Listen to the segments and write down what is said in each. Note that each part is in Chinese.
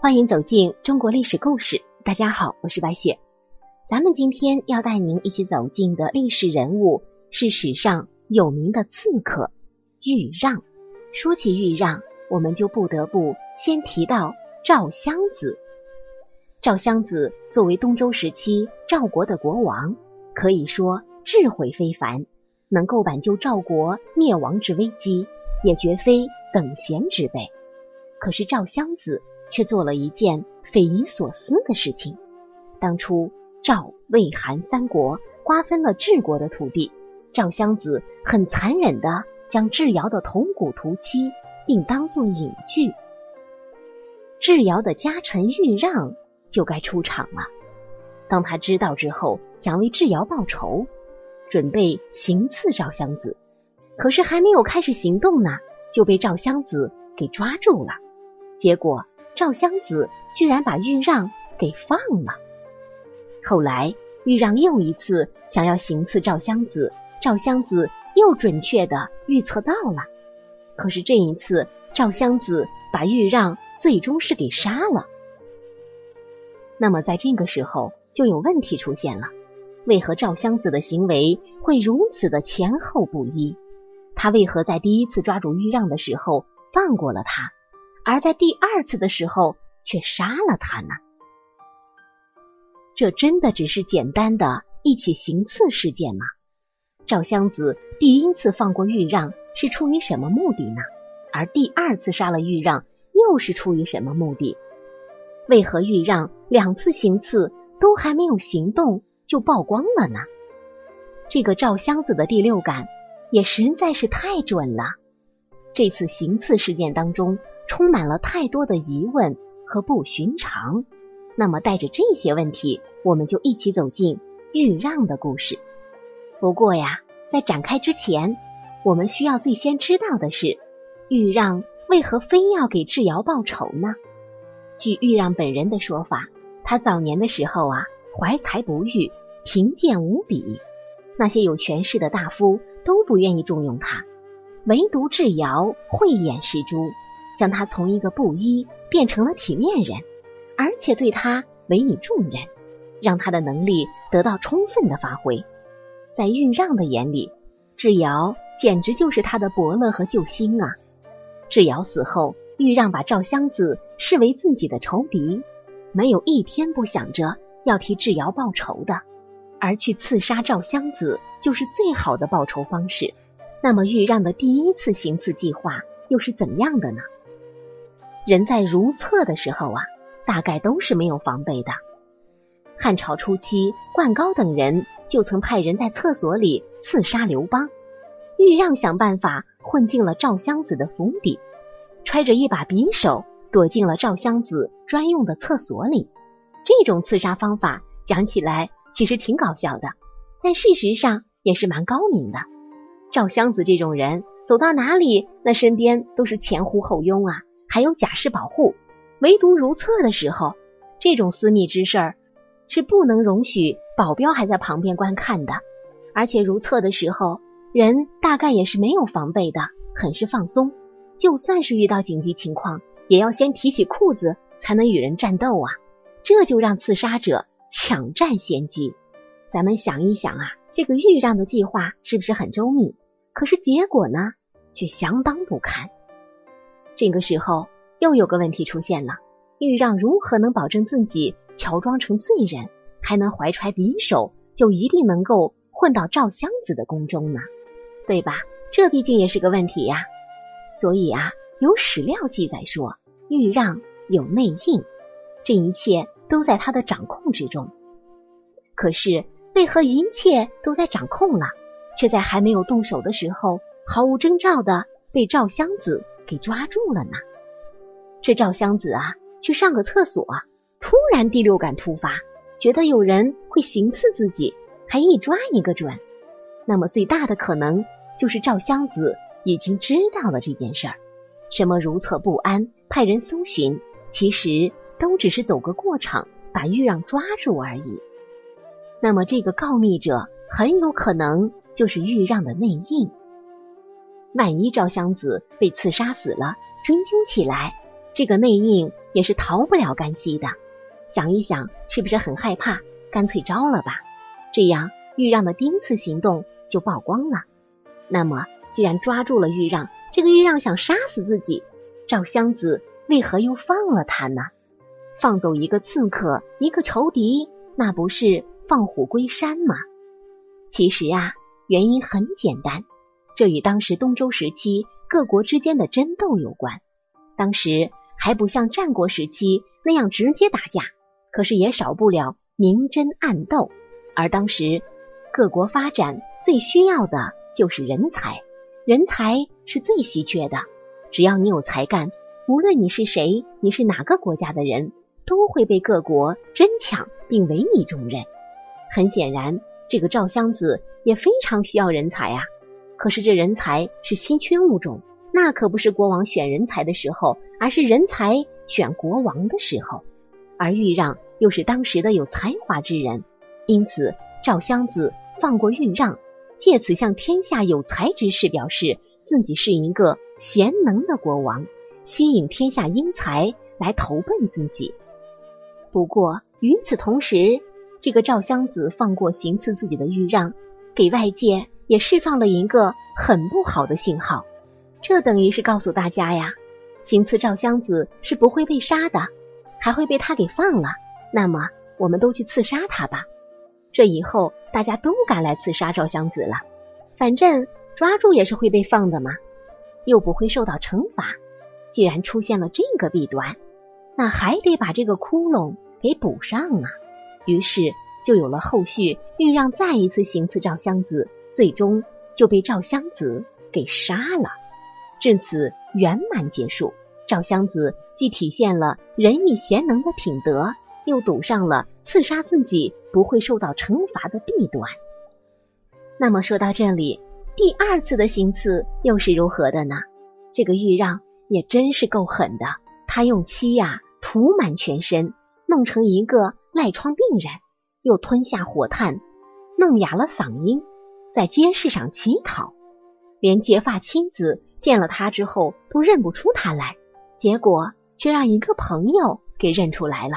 欢迎走进中国历史故事。大家好，我是白雪。咱们今天要带您一起走进的历史人物是史上有名的刺客豫让。说起豫让，我们就不得不先提到赵襄子。赵襄子作为东周时期赵国的国王，可以说智慧非凡，能够挽救赵国灭亡之危机，也绝非等闲之辈。可是赵襄子却做了一件匪夷所思的事情。当初赵、魏、韩三国瓜分了治国的土地，赵襄子很残忍的将智瑶的铜鼓涂漆，并当作隐具。智瑶的家臣豫让就该出场了。当他知道之后，想为智瑶报仇，准备行刺赵襄子。可是还没有开始行动呢，就被赵襄子给抓住了。结果赵襄子居然把豫让给放了。后来豫让又一次想要行刺赵襄子，赵襄子又准确的预测到了。可是这一次赵襄子把豫让最终是给杀了。那么在这个时候就有问题出现了：为何赵襄子的行为会如此的前后不一？他为何在第一次抓住豫让的时候放过了他？而在第二次的时候却杀了他呢？这真的只是简单的一起行刺事件吗？赵襄子第一次放过豫让是出于什么目的呢？而第二次杀了豫让又是出于什么目的？为何豫让两次行刺都还没有行动就曝光了呢？这个赵襄子的第六感也实在是太准了。这次行刺事件当中。充满了太多的疑问和不寻常。那么，带着这些问题，我们就一起走进豫让的故事。不过呀，在展开之前，我们需要最先知道的是，豫让为何非要给智瑶报仇呢？据豫让本人的说法，他早年的时候啊，怀才不遇，贫贱无比，那些有权势的大夫都不愿意重用他，唯独智瑶慧眼识珠。将他从一个布衣变成了体面人，而且对他委以重任，让他的能力得到充分的发挥。在豫让的眼里，智瑶简直就是他的伯乐和救星啊！智瑶死后，豫让把赵襄子视为自己的仇敌，没有一天不想着要替智瑶报仇的，而去刺杀赵襄子就是最好的报仇方式。那么，豫让的第一次行刺计划又是怎样的呢？人在如厕的时候啊，大概都是没有防备的。汉朝初期，灌高等人就曾派人在厕所里刺杀刘邦。豫让想办法混进了赵襄子的府邸，揣着一把匕首躲进了赵襄子专用的厕所里。这种刺杀方法讲起来其实挺搞笑的，但事实上也是蛮高明的。赵襄子这种人走到哪里，那身边都是前呼后拥啊。还有假释保护，唯独如厕的时候，这种私密之事儿是不能容许保镖还在旁边观看的。而且如厕的时候，人大概也是没有防备的，很是放松。就算是遇到紧急情况，也要先提起裤子才能与人战斗啊！这就让刺杀者抢占先机。咱们想一想啊，这个豫让的计划是不是很周密？可是结果呢，却相当不堪。这个时候又有个问题出现了：豫让如何能保证自己乔装成罪人，还能怀揣匕首，就一定能够混到赵襄子的宫中呢？对吧？这毕竟也是个问题呀。所以啊，有史料记载说，豫让有内应，这一切都在他的掌控之中。可是为何一切都在掌控了，却在还没有动手的时候，毫无征兆的被赵襄子？给抓住了呢。这赵襄子啊，去上个厕所，突然第六感突发，觉得有人会行刺自己，还一抓一个准。那么最大的可能就是赵襄子已经知道了这件事儿。什么如厕不安，派人搜寻，其实都只是走个过场，把豫让抓住而已。那么这个告密者很有可能就是豫让的内应。万一赵襄子被刺杀死了，追究起来，这个内应也是逃不了干系的。想一想，是不是很害怕？干脆招了吧。这样，豫让的第一次行动就曝光了。那么，既然抓住了豫让，这个豫让想杀死自己，赵襄子为何又放了他呢？放走一个刺客，一个仇敌，那不是放虎归山吗？其实啊，原因很简单，这与当时东周时期各国之间的争斗有关。当时还不像战国时期那样直接打架，可是也少不了明争暗斗。而当时各国发展最需要的就是人才，人才是最稀缺的。只要你有才干，无论你是谁，你是哪个国家的人，都会被各国争抢并委以重任。很显然，这个赵襄子也非常需要人才啊。可是这人才是稀缺物种。那可不是国王选人才的时候，而是人才选国王的时候。而豫让又是当时的有才华之人，因此赵襄子放过豫让，借此向天下有才之士表示自己是一个贤能的国王，吸引天下英才来投奔自己。不过与此同时，这个赵襄子放过行刺自己的豫让，给外界也释放了一个很不好的信号。这等于是告诉大家呀，行刺赵襄子是不会被杀的，还会被他给放了。那么，我们都去刺杀他吧。这以后大家都敢来刺杀赵襄子了，反正抓住也是会被放的嘛，又不会受到惩罚。既然出现了这个弊端，那还得把这个窟窿给补上啊。于是就有了后续，欲让再一次行刺赵襄子，最终就被赵襄子给杀了。至此圆满结束。赵襄子既体现了仁义贤能的品德，又堵上了刺杀自己不会受到惩罚的弊端。那么说到这里，第二次的行刺又是如何的呢？这个豫让也真是够狠的，他用漆呀涂满全身，弄成一个赖疮病人，又吞下火炭，弄哑了嗓音，在街市上乞讨，连结发妻子。见了他之后都认不出他来，结果却让一个朋友给认出来了，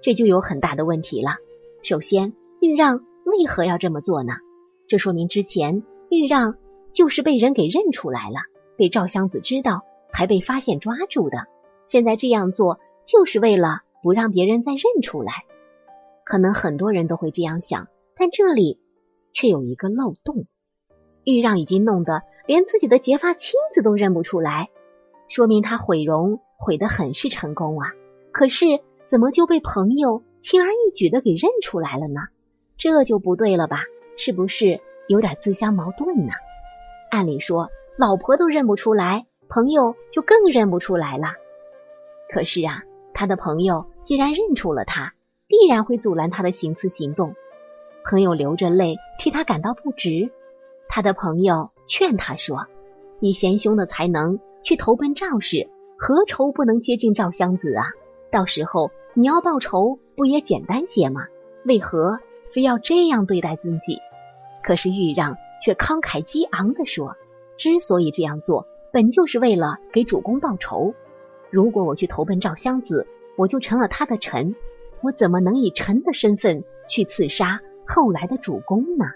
这就有很大的问题了。首先，豫让为何要这么做呢？这说明之前豫让就是被人给认出来了，被赵襄子知道才被发现抓住的。现在这样做就是为了不让别人再认出来。可能很多人都会这样想，但这里却有一个漏洞，豫让已经弄得。连自己的结发妻子都认不出来，说明他毁容毁得很是成功啊！可是怎么就被朋友轻而易举的给认出来了呢？这就不对了吧？是不是有点自相矛盾呢？按理说，老婆都认不出来，朋友就更认不出来了。可是啊，他的朋友既然认出了他，必然会阻拦他的行刺行动。朋友流着泪替他感到不值。他的朋友劝他说：“以贤兄的才能去投奔赵氏，何愁不能接近赵襄子啊？到时候你要报仇，不也简单些吗？为何非要这样对待自己？”可是豫让却慷慨激昂的说：“之所以这样做，本就是为了给主公报仇。如果我去投奔赵襄子，我就成了他的臣，我怎么能以臣的身份去刺杀后来的主公呢？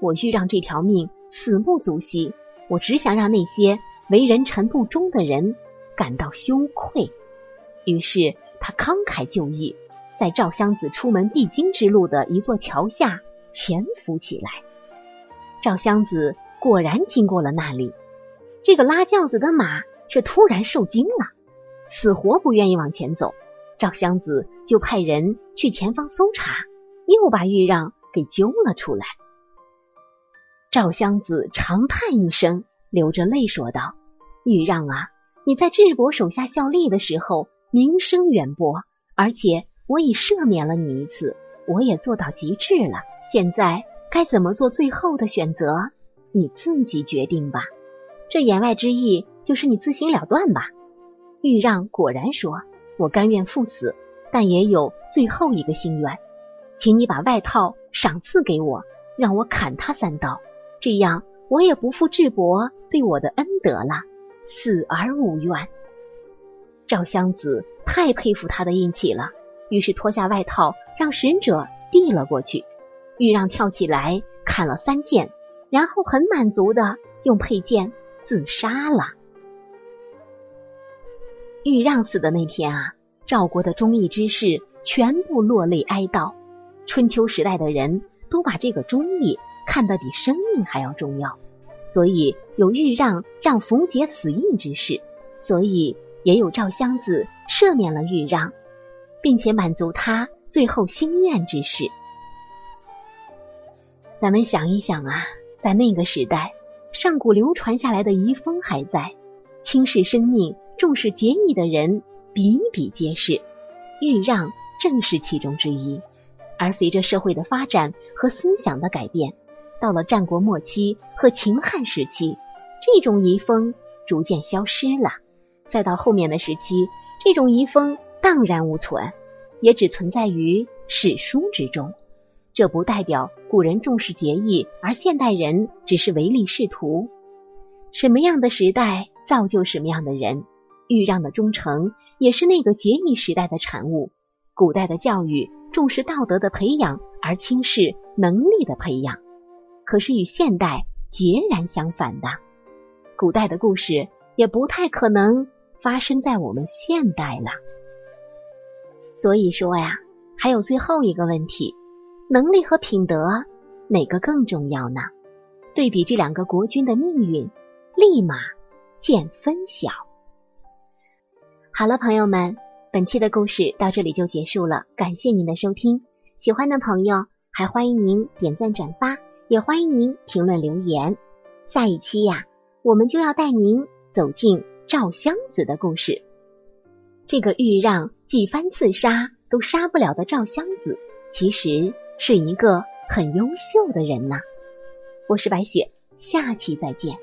我欲让这条命。”死不足惜，我只想让那些为人臣不忠的人感到羞愧。于是他慷慨就义，在赵襄子出门必经之路的一座桥下潜伏起来。赵襄子果然经过了那里，这个拉轿子的马却突然受惊了，死活不愿意往前走。赵襄子就派人去前方搜查，又把豫让给揪了出来。赵襄子长叹一声，流着泪说道：“豫让啊，你在智伯手下效力的时候名声远播，而且我已赦免了你一次，我也做到极致了。现在该怎么做最后的选择，你自己决定吧。这言外之意就是你自行了断吧。”豫让果然说：“我甘愿赴死，但也有最后一个心愿，请你把外套赏赐给我，让我砍他三刀。”这样，我也不负智伯对我的恩德了，死而无怨。赵襄子太佩服他的运气了，于是脱下外套让使者递了过去。豫让跳起来砍了三剑，然后很满足的用佩剑自杀了。豫让死的那天啊，赵国的忠义之士全部落泪哀悼。春秋时代的人都把这个忠义看得比生命还要重要，所以有豫让让符节死印之事，所以也有赵襄子赦免了豫让，并且满足他最后心愿之事。咱们想一想啊，在那个时代，上古流传下来的遗风还在，轻视生命、重视节义的人比比皆是，豫让正是其中之一。而随着社会的发展和思想的改变，到了战国末期和秦汉时期，这种遗风逐渐消失了。再到后面的时期，这种遗风荡然无存，也只存在于史书之中。这不代表古人重视节义，而现代人只是唯利是图。什么样的时代造就什么样的人，豫让的忠诚也是那个节义时代的产物。古代的教育。重视道德的培养，而轻视能力的培养，可是与现代截然相反的。古代的故事也不太可能发生在我们现代了。所以说呀，还有最后一个问题：能力和品德哪个更重要呢？对比这两个国君的命运，立马见分晓。好了，朋友们。本期的故事到这里就结束了，感谢您的收听。喜欢的朋友还欢迎您点赞转发，也欢迎您评论留言。下一期呀，我们就要带您走进赵襄子的故事。这个豫让几番刺杀都杀不了的赵襄子，其实是一个很优秀的人呐。我是白雪，下期再见。